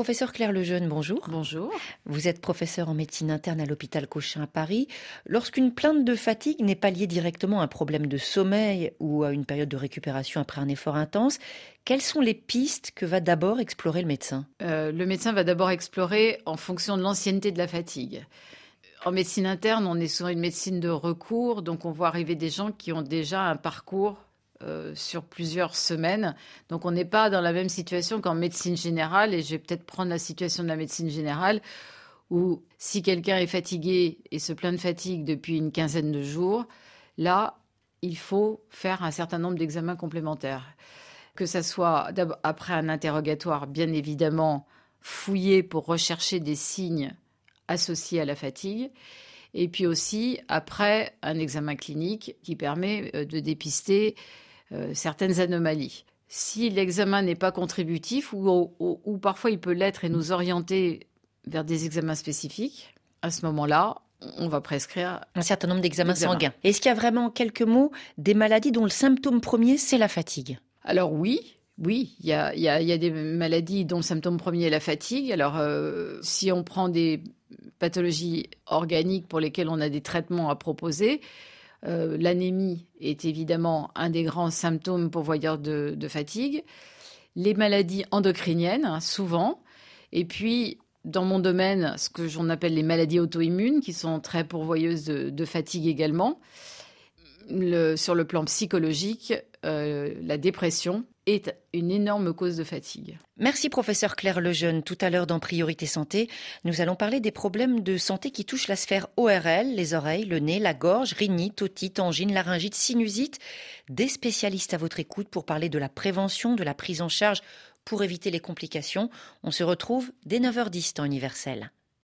Professeur Claire Lejeune, bonjour. Bonjour. Vous êtes professeur en médecine interne à l'hôpital Cochin à Paris. Lorsqu'une plainte de fatigue n'est pas liée directement à un problème de sommeil ou à une période de récupération après un effort intense, quelles sont les pistes que va d'abord explorer le médecin? Euh, Le médecin va d'abord explorer en fonction de l'ancienneté de la fatigue. En médecine interne, on est sur une médecine de recours, donc on voit arriver des gens qui ont déjà un parcours euh, sur plusieurs semaines. Donc on n'est pas dans la même situation qu'en médecine générale, et je vais peut-être prendre la situation de la médecine générale, où si quelqu'un est fatigué et se plaint de fatigue depuis une quinzaine de jours, là, il faut faire un certain nombre d'examens complémentaires. Que ce soit après un interrogatoire, bien évidemment, fouillé pour rechercher des signes associés à la fatigue, et puis aussi après un examen clinique qui permet euh, de dépister euh, certaines anomalies. Si l'examen n'est pas contributif ou, ou, parfois il peut l'être et nous orienter vers des examens spécifiques, à ce moment-là, on va prescrire un certain nombre d'examens sanguins. Est-ce qu'il y a vraiment quelques mots des maladies dont le symptôme premier c'est la fatigue? Alors oui, oui, il y a, des maladies dont le symptôme premier est la fatigue. Alors, euh, si on prend des pathologies organiques pour lesquelles on a des traitements à proposer, euh, l'anémie est évidemment un des grands symptômes pourvoyeurs de, fatigue. Les maladies endocriniennes, hein, souvent. Et puis, dans mon domaine, ce que j'en appelle les maladies auto-immunes, qui sont très pourvoyeuses de, fatigue également. Sur le plan psychologique, euh, la dépression est une énorme cause de fatigue. Merci professeur Claire Lejeune. Tout à l'heure dans Priorité Santé, nous allons parler des problèmes de santé qui touchent la sphère ORL, les oreilles, le nez, la gorge, rhinite, otite, angine, laryngite, sinusite. Des spécialistes à votre écoute pour parler de la prévention, de la prise en charge pour éviter les complications. On se retrouve dès 9h10 temps universel.